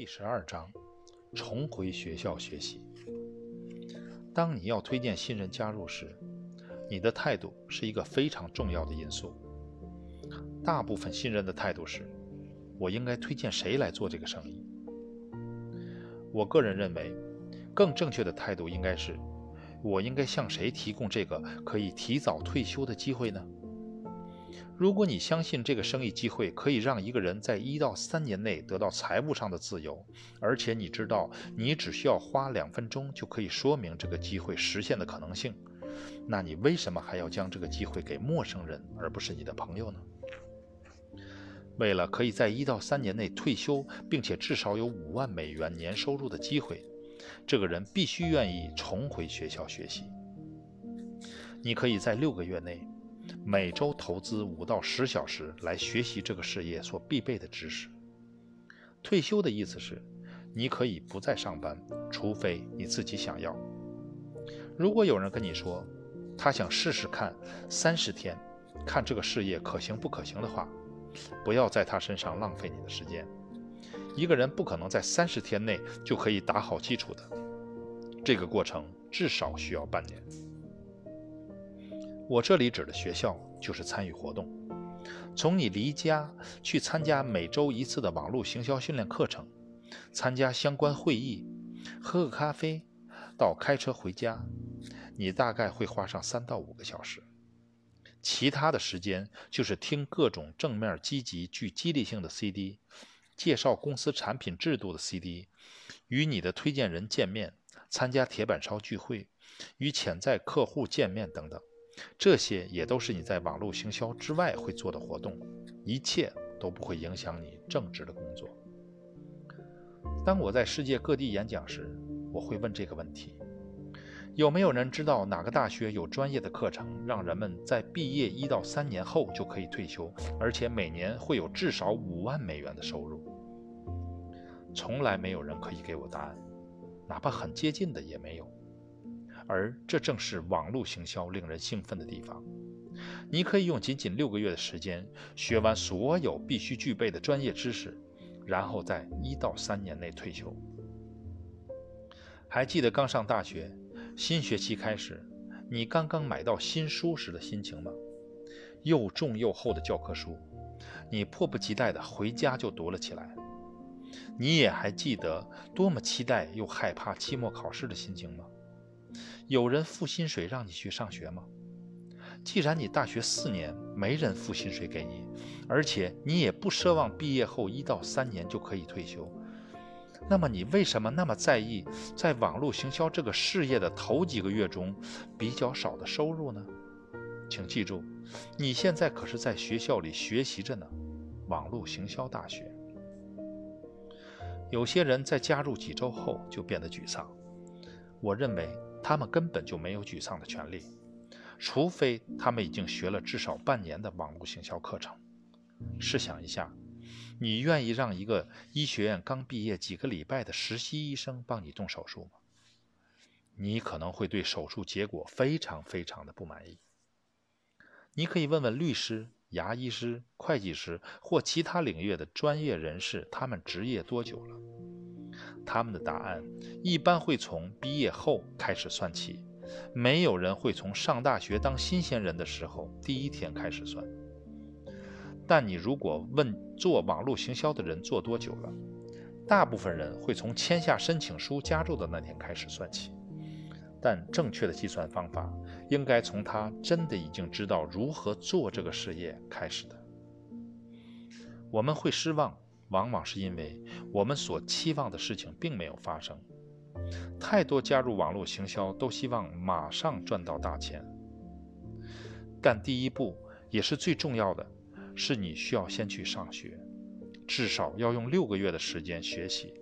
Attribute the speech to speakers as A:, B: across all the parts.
A: 第十二章：重回学校学习。当你要推荐新人加入时，你的态度是一个非常重要的因素。大部分新人的态度是：我应该推荐谁来做这个生意？我个人认为，更正确的态度应该是：我应该向谁提供这个可以提早退休的机会呢？如果你相信这个生意机会可以让一个人在一到三年内得到财务上的自由，而且你知道你只需要花两分钟就可以说明这个机会实现的可能性，那你为什么还要将这个机会给陌生人而不是你的朋友呢？为了可以在一到三年内退休，并且至少有五万美元年收入的机会，这个人必须愿意重回学校学习。你可以在六个月内。每周投资五到十小时来学习这个事业所必备的知识。退休的意思是，你可以不再上班，除非你自己想要。如果有人跟你说，他想试试看三十天，看这个事业可行不可行的话，不要在他身上浪费你的时间。一个人不可能在三十天内就可以打好基础的，这个过程至少需要半年。我这里指的学校就是参与活动，从你离家去参加每周一次的网络行销训练课程，参加相关会议，喝个咖啡，到开车回家，你大概会花上三到五个小时。其他的时间就是听各种正面、积极、具激励性的 CD，介绍公司产品制度的 CD，与你的推荐人见面，参加铁板烧聚会，与潜在客户见面等等。这些也都是你在网络行销之外会做的活动，一切都不会影响你正职的工作。当我在世界各地演讲时，我会问这个问题：有没有人知道哪个大学有专业的课程，让人们在毕业一到三年后就可以退休，而且每年会有至少五万美元的收入？从来没有人可以给我答案，哪怕很接近的也没有。而这正是网络行销令人兴奋的地方。你可以用仅仅六个月的时间学完所有必须具备的专业知识，然后在一到三年内退休。还记得刚上大学，新学期开始，你刚刚买到新书时的心情吗？又重又厚的教科书，你迫不及待地回家就读了起来。你也还记得多么期待又害怕期末考试的心情吗？有人付薪水让你去上学吗？既然你大学四年没人付薪水给你，而且你也不奢望毕业后一到三年就可以退休，那么你为什么那么在意在网络行销这个事业的头几个月中比较少的收入呢？请记住，你现在可是在学校里学习着呢，网络行销大学。有些人在加入几周后就变得沮丧，我认为。他们根本就没有沮丧的权利，除非他们已经学了至少半年的网络行销课程。试想一下，你愿意让一个医学院刚毕业几个礼拜的实习医生帮你动手术吗？你可能会对手术结果非常非常的不满意。你可以问问律师、牙医师、会计师或其他领域的专业人士，他们执业多久了？他们的答案一般会从毕业后开始算起，没有人会从上大学当新鲜人的时候第一天开始算。但你如果问做网络行销的人做多久了，大部分人会从签下申请书加入的那天开始算起。但正确的计算方法应该从他真的已经知道如何做这个事业开始的。我们会失望。往往是因为我们所期望的事情并没有发生。太多加入网络行销都希望马上赚到大钱，但第一步也是最重要的，是你需要先去上学，至少要用六个月的时间学习。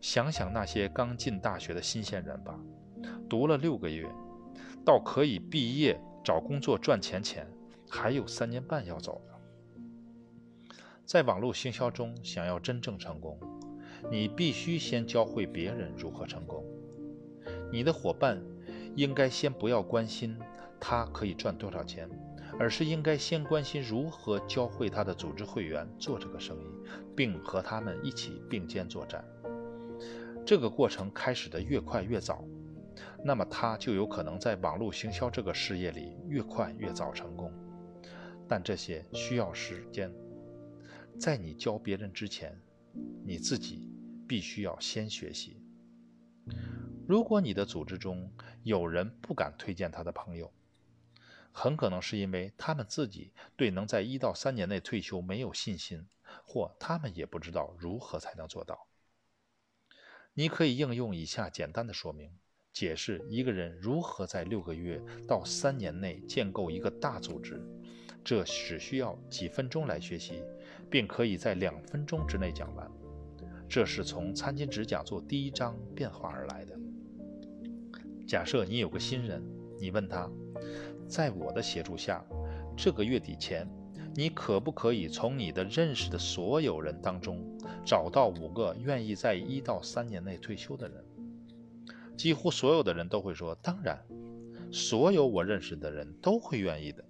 A: 想想那些刚进大学的新鲜人吧，读了六个月，到可以毕业找工作赚钱前，还有三年半要走呢。在网络行销中，想要真正成功，你必须先教会别人如何成功。你的伙伴应该先不要关心他可以赚多少钱，而是应该先关心如何教会他的组织会员做这个生意，并和他们一起并肩作战。这个过程开始的越快越早，那么他就有可能在网络行销这个事业里越快越早成功。但这些需要时间，在你教别人之前，你自己必须要先学习。如果你的组织中有人不敢推荐他的朋友，很可能是因为他们自己对能在一到三年内退休没有信心，或他们也不知道如何才能做到。你可以应用以下简单的说明，解释一个人如何在六个月到三年内建构一个大组织。这只需要几分钟来学习，并可以在两分钟之内讲完。这是从餐巾纸讲座第一章变化而来的。假设你有个新人，你问他。在我的协助下，这个月底前，你可不可以从你的认识的所有人当中找到五个愿意在一到三年内退休的人？几乎所有的人都会说：“当然，所有我认识的人都会愿意的。”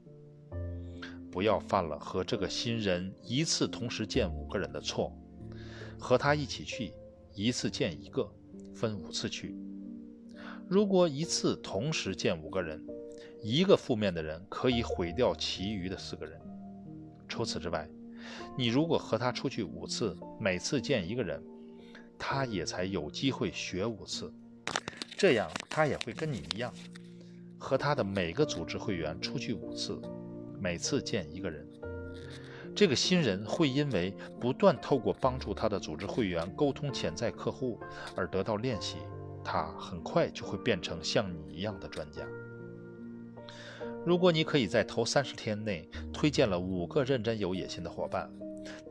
A: 不要犯了和这个新人一次同时见五个人的错。和他一起去，一次见一个，分五次去。如果一次同时见五个人，一个负面的人可以毁掉其余的四个人。除此之外，你如果和他出去五次，每次见一个人，他也才有机会学五次。这样，他也会跟你一样，和他的每个组织会员出去五次，每次见一个人。这个新人会因为不断透过帮助他的组织会员沟通潜在客户而得到练习，他很快就会变成像你一样的专家。如果你可以在头三十天内推荐了五个认真有野心的伙伴，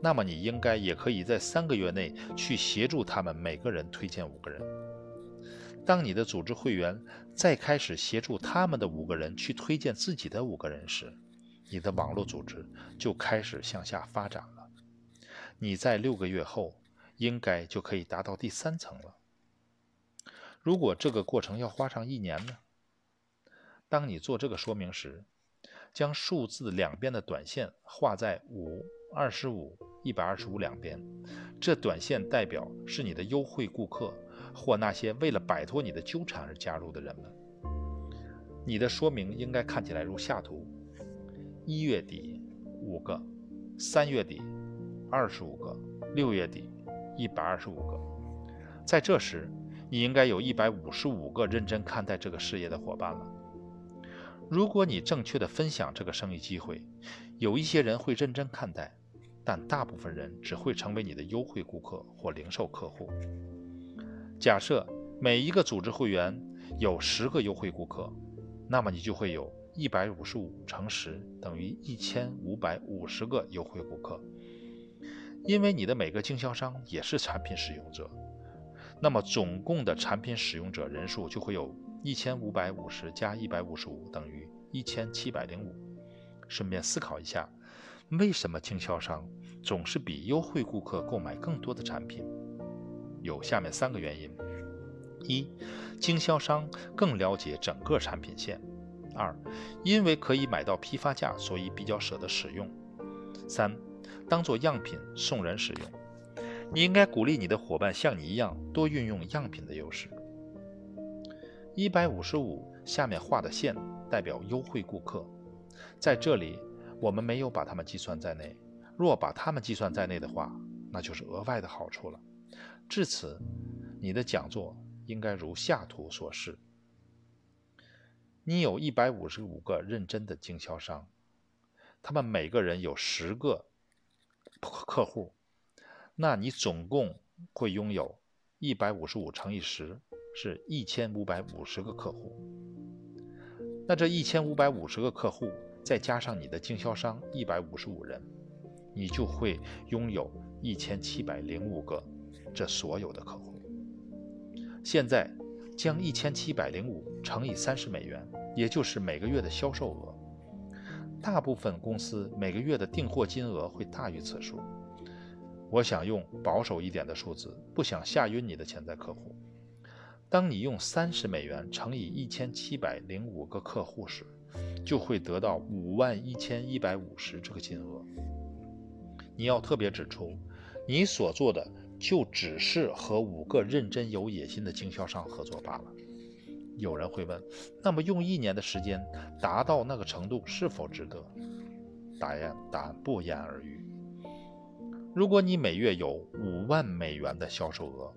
A: 那么你应该也可以在三个月内去协助他们每个人推荐五个人。当你的组织会员再开始协助他们的五个人去推荐自己的五个人时，你的网络组织就开始向下发展了。你在六个月后应该就可以达到第三层了。如果这个过程要花上一年呢？当你做这个说明时，将数字两边的短线画在五、二十五、一百二十五两边，这短线代表是你的优惠顾客或那些为了摆脱你的纠缠而加入的人们。你的说明应该看起来如下图：一月底五个，三月底二十五个，六月底一百二十五个。在这时，你应该有一百五十五个认真看待这个事业的伙伴了。如果你正确的分享这个生意机会，有一些人会认真看待，但大部分人只会成为你的优惠顾客或零售客户。假设每一个组织会员有十个优惠顾客，那么你就会有一百五十五乘十等于一千五百五十个优惠顾客。因为你的每个经销商也是产品使用者，那么总共的产品使用者人数就会有。一千五百五十加一百五十五等于一千七百零五。顺便思考一下，为什么经销商总是比优惠顾客购买更多的产品？有下面三个原因：一，经销商更了解整个产品线；二，因为可以买到批发价，所以比较舍得使用；三，当做样品送人使用。你应该鼓励你的伙伴像你一样多运用样品的优势。一百五十五下面画的线代表优惠顾客，在这里我们没有把它们计算在内。若把它们计算在内的话，那就是额外的好处了。至此，你的讲座应该如下图所示：你有一百五十五个认真的经销商，他们每个人有十个客户，那你总共会拥有一百五十五乘以十。是一千五百五十个客户，那这一千五百五十个客户再加上你的经销商一百五十五人，你就会拥有一千七百零五个这所有的客户。现在将一千七百零五乘以三十美元，也就是每个月的销售额。大部分公司每个月的订货金额会大于此数。我想用保守一点的数字，不想吓晕你的潜在客户。当你用三十美元乘以一千七百零五个客户时，就会得到五万一千一百五十这个金额。你要特别指出，你所做的就只是和五个认真有野心的经销商合作罢了。有人会问，那么用一年的时间达到那个程度是否值得？答案答案不言而喻。如果你每月有五万美元的销售额，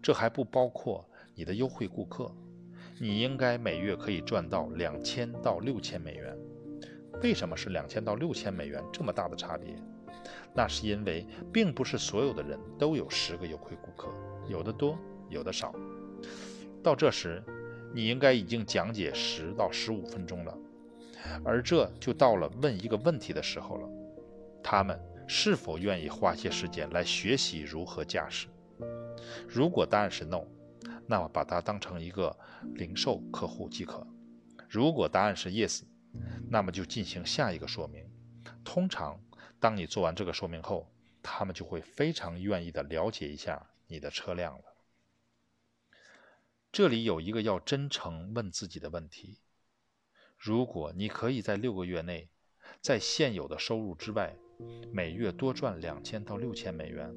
A: 这还不包括你的优惠顾客，你应该每月可以赚到两千到六千美元。为什么是两千到六千美元这么大的差别？那是因为并不是所有的人都有十个优惠顾客，有的多，有的少。到这时，你应该已经讲解十到十五分钟了，而这就到了问一个问题的时候了：他们是否愿意花些时间来学习如何驾驶？如果答案是 no，那么把它当成一个零售客户即可；如果答案是 yes，那么就进行下一个说明。通常，当你做完这个说明后，他们就会非常愿意的了解一下你的车辆了。这里有一个要真诚问自己的问题：如果你可以在六个月内，在现有的收入之外，每月多赚两千到六千美元，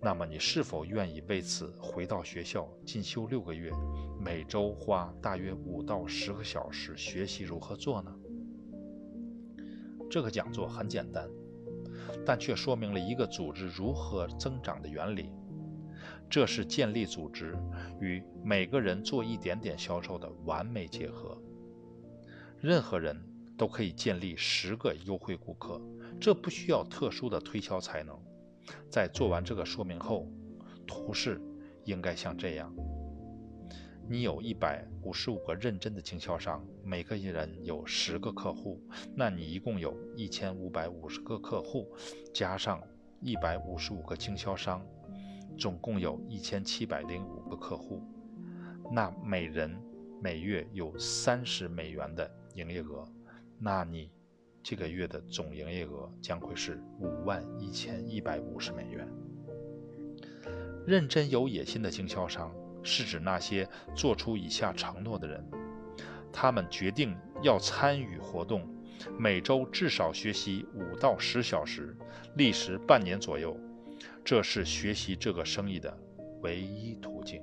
A: 那么你是否愿意为此回到学校进修六个月，每周花大约五到十个小时学习如何做呢？这个讲座很简单，但却说明了一个组织如何增长的原理。这是建立组织与每个人做一点点销售的完美结合。任何人都可以建立十个优惠顾客，这不需要特殊的推销才能。在做完这个说明后，图示应该像这样：你有一百五十五个认真的经销商，每个人有十个客户，那你一共有一千五百五十个客户，加上一百五十五个经销商。总共有一千七百零五个客户，那每人每月有三十美元的营业额，那你这个月的总营业额将会是五万一千一百五十美元。认真有野心的经销商是指那些做出以下承诺的人：他们决定要参与活动，每周至少学习五到十小时，历时半年左右。这是学习这个生意的唯一途径。